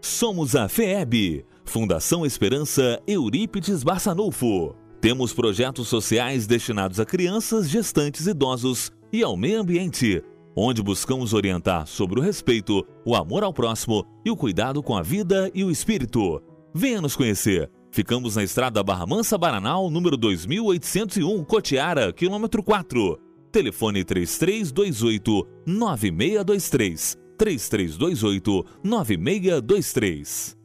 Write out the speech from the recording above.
Somos a FEB, Fundação Esperança Eurípides Barçanufo. Temos projetos sociais destinados a crianças, gestantes, idosos e ao meio ambiente, onde buscamos orientar sobre o respeito, o amor ao próximo e o cuidado com a vida e o espírito. Venha nos conhecer. Ficamos na estrada Barra Mansa Baranal, número 2801, Cotiara, quilômetro 4. Telefone 3328 9623. 3328 9623.